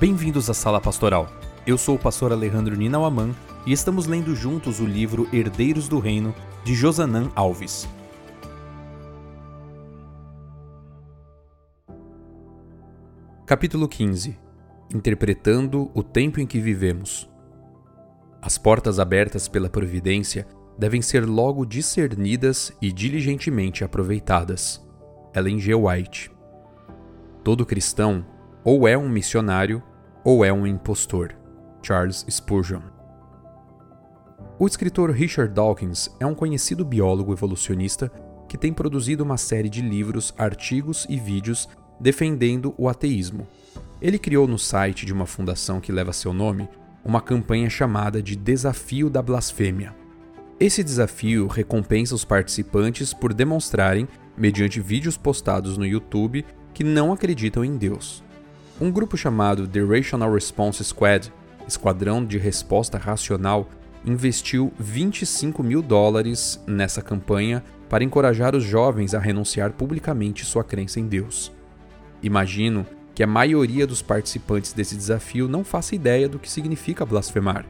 Bem-vindos à Sala Pastoral. Eu sou o pastor Alejandro Ninauaman e estamos lendo juntos o livro Herdeiros do Reino de Josanã Alves. Capítulo 15 Interpretando o tempo em que vivemos. As portas abertas pela providência devem ser logo discernidas e diligentemente aproveitadas. Ellen G. White. Todo cristão ou é um missionário ou é um impostor. Charles Spurgeon. O escritor Richard Dawkins é um conhecido biólogo evolucionista que tem produzido uma série de livros, artigos e vídeos defendendo o ateísmo. Ele criou no site de uma fundação que leva seu nome uma campanha chamada de Desafio da Blasfêmia. Esse desafio recompensa os participantes por demonstrarem, mediante vídeos postados no YouTube, que não acreditam em Deus. Um grupo chamado The Rational Response Squad, Esquadrão de Resposta Racional, investiu 25 mil dólares nessa campanha para encorajar os jovens a renunciar publicamente sua crença em Deus. Imagino que a maioria dos participantes desse desafio não faça ideia do que significa blasfemar.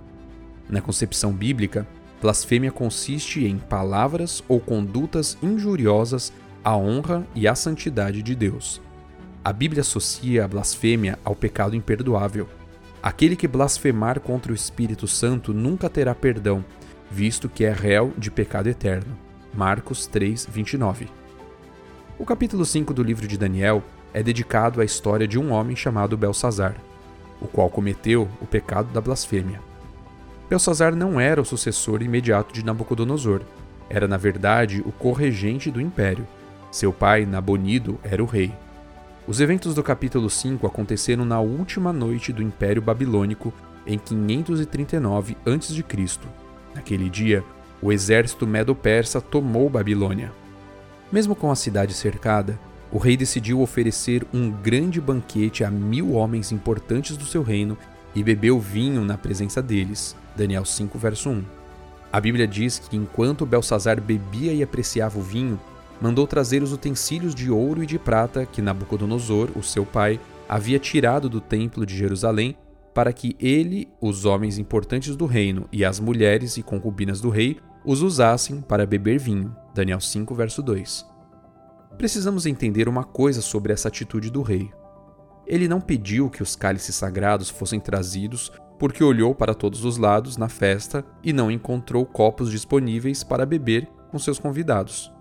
Na concepção bíblica, blasfêmia consiste em palavras ou condutas injuriosas à honra e à santidade de Deus. A Bíblia associa a blasfêmia ao pecado imperdoável. Aquele que blasfemar contra o Espírito Santo nunca terá perdão, visto que é réu de pecado eterno. Marcos 3, 29. O capítulo 5 do livro de Daniel é dedicado à história de um homem chamado Belsazar, o qual cometeu o pecado da blasfêmia. Belsazar não era o sucessor imediato de Nabucodonosor, era na verdade o corregente do império. Seu pai, Nabonido, era o rei. Os eventos do capítulo 5 aconteceram na última noite do Império Babilônico em 539 a.C. Naquele dia, o exército medo-persa tomou Babilônia. Mesmo com a cidade cercada, o rei decidiu oferecer um grande banquete a mil homens importantes do seu reino e bebeu vinho na presença deles. Daniel 5, verso 1. A Bíblia diz que enquanto Belsazar bebia e apreciava o vinho, mandou trazer os utensílios de ouro e de prata que Nabucodonosor, o seu pai, havia tirado do templo de Jerusalém, para que ele, os homens importantes do reino e as mulheres e concubinas do rei os usassem para beber vinho. Daniel 5, verso 2. Precisamos entender uma coisa sobre essa atitude do rei. Ele não pediu que os cálices sagrados fossem trazidos porque olhou para todos os lados na festa e não encontrou copos disponíveis para beber com seus convidados.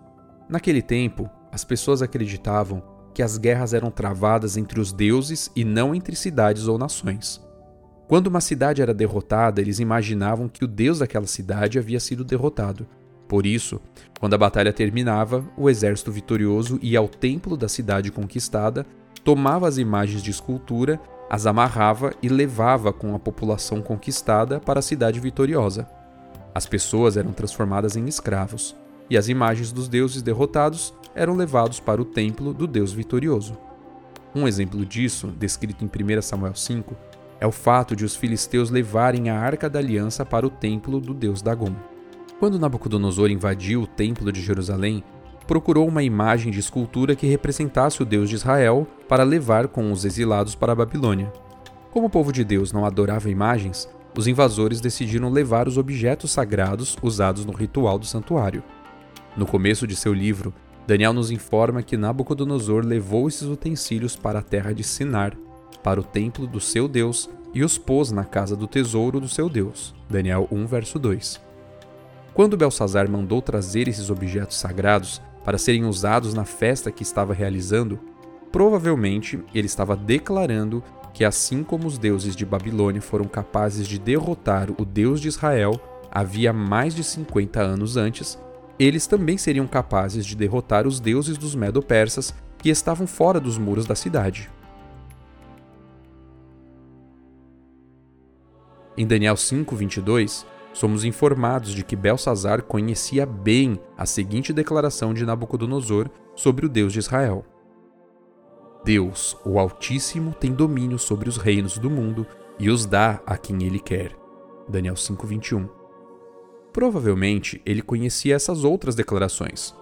Naquele tempo, as pessoas acreditavam que as guerras eram travadas entre os deuses e não entre cidades ou nações. Quando uma cidade era derrotada, eles imaginavam que o deus daquela cidade havia sido derrotado. Por isso, quando a batalha terminava, o exército vitorioso ia ao templo da cidade conquistada, tomava as imagens de escultura, as amarrava e levava com a população conquistada para a cidade vitoriosa. As pessoas eram transformadas em escravos e as imagens dos deuses derrotados eram levados para o templo do Deus vitorioso. Um exemplo disso, descrito em 1 Samuel 5, é o fato de os filisteus levarem a arca da aliança para o templo do deus Dagon. Quando Nabucodonosor invadiu o templo de Jerusalém, procurou uma imagem de escultura que representasse o Deus de Israel para levar com os exilados para a Babilônia. Como o povo de Deus não adorava imagens, os invasores decidiram levar os objetos sagrados usados no ritual do santuário. No começo de seu livro, Daniel nos informa que Nabucodonosor levou esses utensílios para a terra de Sinar, para o templo do seu Deus, e os pôs na casa do tesouro do seu Deus. Daniel 1, verso 2. Quando Belsazar mandou trazer esses objetos sagrados para serem usados na festa que estava realizando, provavelmente ele estava declarando que, assim como os deuses de Babilônia foram capazes de derrotar o Deus de Israel havia mais de 50 anos antes, eles também seriam capazes de derrotar os deuses dos Medo-Persas que estavam fora dos muros da cidade. Em Daniel 5:22, somos informados de que Belsazar conhecia bem a seguinte declaração de Nabucodonosor sobre o Deus de Israel: Deus, o Altíssimo, tem domínio sobre os reinos do mundo e os dá a quem ele quer. Daniel 5:21. Provavelmente ele conhecia essas outras declarações.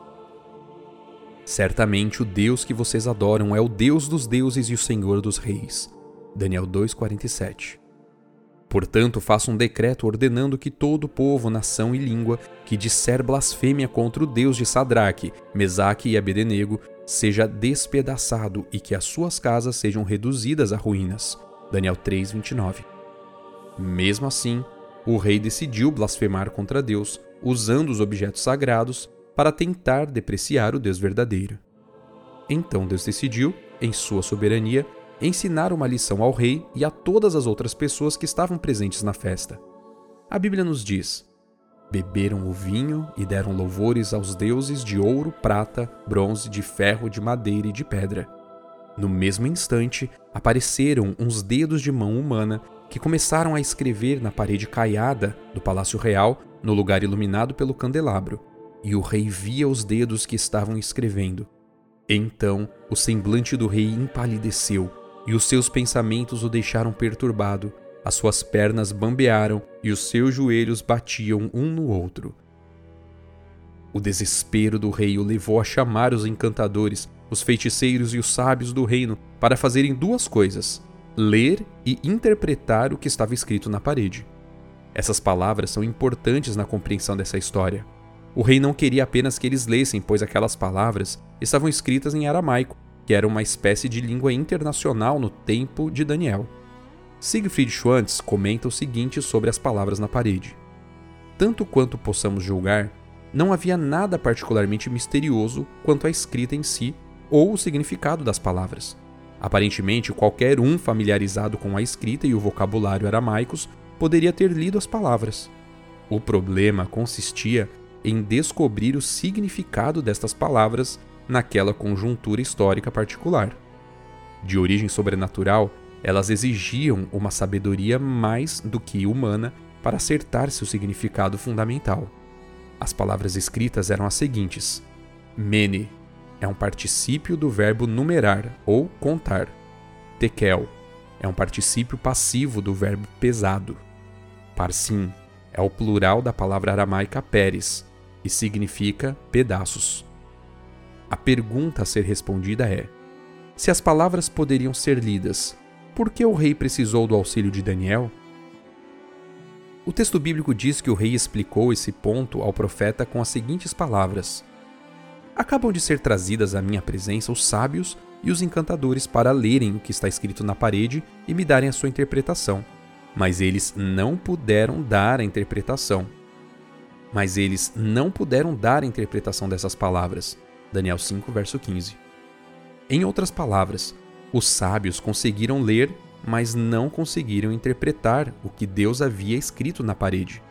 Certamente o Deus que vocês adoram é o Deus dos deuses e o Senhor dos reis. Daniel 2:47. Portanto, faça um decreto ordenando que todo povo, nação e língua que disser blasfêmia contra o Deus de Sadraque, Mesaque e Abednego seja despedaçado e que as suas casas sejam reduzidas a ruínas. Daniel 3:29. Mesmo assim, o rei decidiu blasfemar contra Deus, usando os objetos sagrados para tentar depreciar o Deus verdadeiro. Então Deus decidiu, em sua soberania, ensinar uma lição ao rei e a todas as outras pessoas que estavam presentes na festa. A Bíblia nos diz: Beberam o vinho e deram louvores aos deuses de ouro, prata, bronze, de ferro, de madeira e de pedra. No mesmo instante, apareceram uns dedos de mão humana que começaram a escrever na parede caiada do palácio real, no lugar iluminado pelo candelabro, e o rei via os dedos que estavam escrevendo. Então o semblante do rei empalideceu e os seus pensamentos o deixaram perturbado. As suas pernas bambearam e os seus joelhos batiam um no outro. O desespero do rei o levou a chamar os encantadores, os feiticeiros e os sábios do reino para fazerem duas coisas: ler e interpretar o que estava escrito na parede. Essas palavras são importantes na compreensão dessa história. O rei não queria apenas que eles lessem, pois aquelas palavras estavam escritas em aramaico, que era uma espécie de língua internacional no tempo de Daniel. Siegfried Schwantz comenta o seguinte sobre as palavras na parede: Tanto quanto possamos julgar, não havia nada particularmente misterioso quanto a escrita em si ou o significado das palavras. Aparentemente, qualquer um familiarizado com a escrita e o vocabulário aramaicos poderia ter lido as palavras. O problema consistia em descobrir o significado destas palavras naquela conjuntura histórica particular. De origem sobrenatural, elas exigiam uma sabedoria mais do que humana para acertar seu significado fundamental. As palavras escritas eram as seguintes: Mene é um particípio do verbo numerar ou contar. Tekel é um particípio passivo do verbo pesado. Parsim é o plural da palavra aramaica peres e significa pedaços. A pergunta a ser respondida é: se as palavras poderiam ser lidas, por que o rei precisou do auxílio de Daniel? O texto bíblico diz que o rei explicou esse ponto ao profeta com as seguintes palavras: Acabam de ser trazidas à minha presença os sábios e os encantadores para lerem o que está escrito na parede e me darem a sua interpretação. Mas eles não puderam dar a interpretação. Mas eles não puderam dar a interpretação dessas palavras. Daniel 5, verso 15. Em outras palavras, os sábios conseguiram ler, mas não conseguiram interpretar o que Deus havia escrito na parede.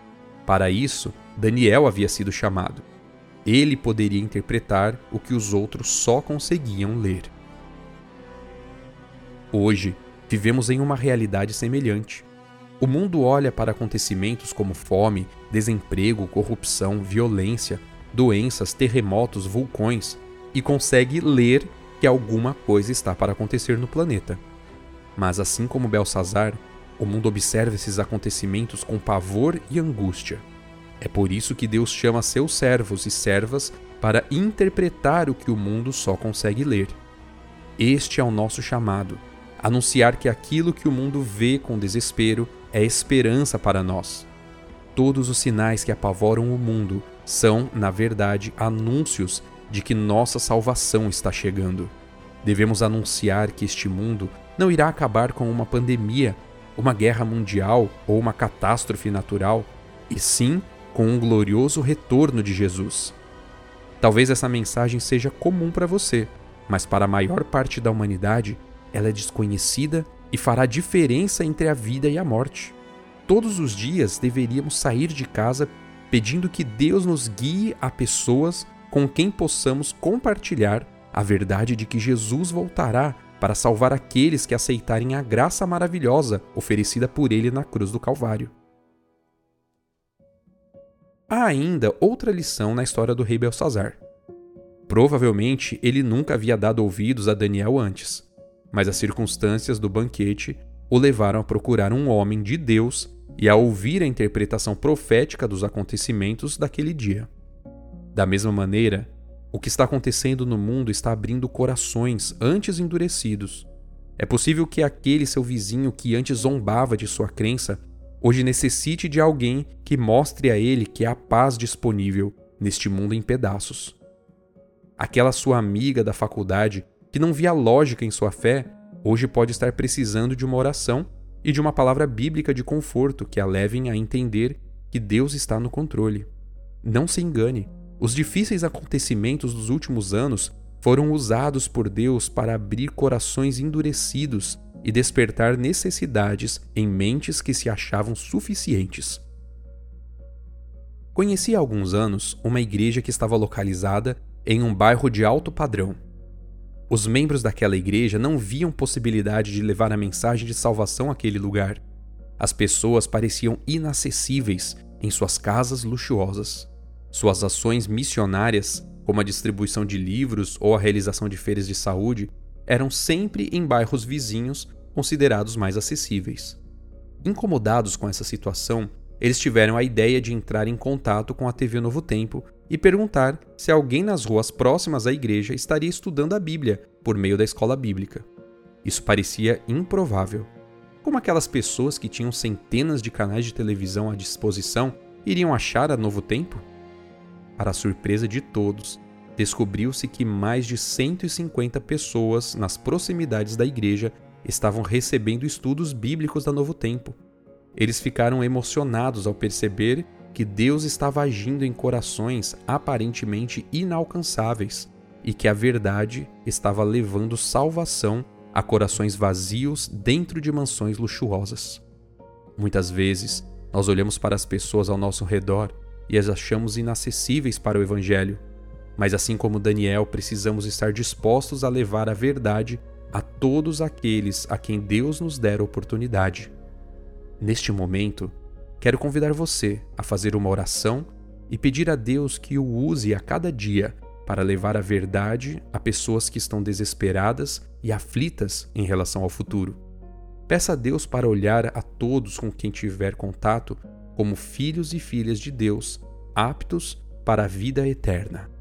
Para isso, Daniel havia sido chamado. Ele poderia interpretar o que os outros só conseguiam ler. Hoje, vivemos em uma realidade semelhante. O mundo olha para acontecimentos como fome, desemprego, corrupção, violência, doenças, terremotos, vulcões e consegue ler que alguma coisa está para acontecer no planeta. Mas assim como Belsazar, o mundo observa esses acontecimentos com pavor e angústia. É por isso que Deus chama seus servos e servas para interpretar o que o mundo só consegue ler. Este é o nosso chamado: anunciar que aquilo que o mundo vê com desespero é esperança para nós. Todos os sinais que apavoram o mundo são, na verdade, anúncios de que nossa salvação está chegando. Devemos anunciar que este mundo não irá acabar com uma pandemia, uma guerra mundial ou uma catástrofe natural, e sim com um glorioso retorno de Jesus. Talvez essa mensagem seja comum para você, mas para a maior parte da humanidade, ela é desconhecida e fará diferença entre a vida e a morte. Todos os dias deveríamos sair de casa pedindo que Deus nos guie a pessoas com quem possamos compartilhar a verdade de que Jesus voltará para salvar aqueles que aceitarem a graça maravilhosa oferecida por ele na cruz do Calvário. Há ainda outra lição na história do rei Belsazar. Provavelmente ele nunca havia dado ouvidos a Daniel antes, mas as circunstâncias do banquete o levaram a procurar um homem de Deus e a ouvir a interpretação profética dos acontecimentos daquele dia. Da mesma maneira, o que está acontecendo no mundo está abrindo corações antes endurecidos. É possível que aquele seu vizinho que antes zombava de sua crença hoje necessite de alguém que mostre a ele que há paz disponível neste mundo em pedaços. Aquela sua amiga da faculdade que não via lógica em sua fé, hoje pode estar precisando de uma oração e de uma palavra bíblica de conforto que a levem a entender que Deus está no controle. Não se engane, os difíceis acontecimentos dos últimos anos foram usados por Deus para abrir corações endurecidos e despertar necessidades em mentes que se achavam suficientes. Conheci há alguns anos uma igreja que estava localizada em um bairro de alto padrão. Os membros daquela igreja não viam possibilidade de levar a mensagem de salvação àquele lugar. As pessoas pareciam inacessíveis em suas casas luxuosas. Suas ações missionárias, como a distribuição de livros ou a realização de feiras de saúde, eram sempre em bairros vizinhos considerados mais acessíveis. Incomodados com essa situação, eles tiveram a ideia de entrar em contato com a TV Novo Tempo e perguntar se alguém nas ruas próximas à igreja estaria estudando a Bíblia por meio da escola bíblica. Isso parecia improvável. Como aquelas pessoas que tinham centenas de canais de televisão à disposição iriam achar a Novo Tempo? Para surpresa de todos, descobriu-se que mais de 150 pessoas nas proximidades da igreja estavam recebendo estudos bíblicos da Novo Tempo. Eles ficaram emocionados ao perceber que Deus estava agindo em corações aparentemente inalcançáveis e que a verdade estava levando salvação a corações vazios dentro de mansões luxuosas. Muitas vezes, nós olhamos para as pessoas ao nosso redor e as achamos inacessíveis para o Evangelho. Mas, assim como Daniel, precisamos estar dispostos a levar a verdade a todos aqueles a quem Deus nos der oportunidade. Neste momento, quero convidar você a fazer uma oração e pedir a Deus que o use a cada dia para levar a verdade a pessoas que estão desesperadas e aflitas em relação ao futuro. Peça a Deus para olhar a todos com quem tiver contato como filhos e filhas de Deus, aptos para a vida eterna.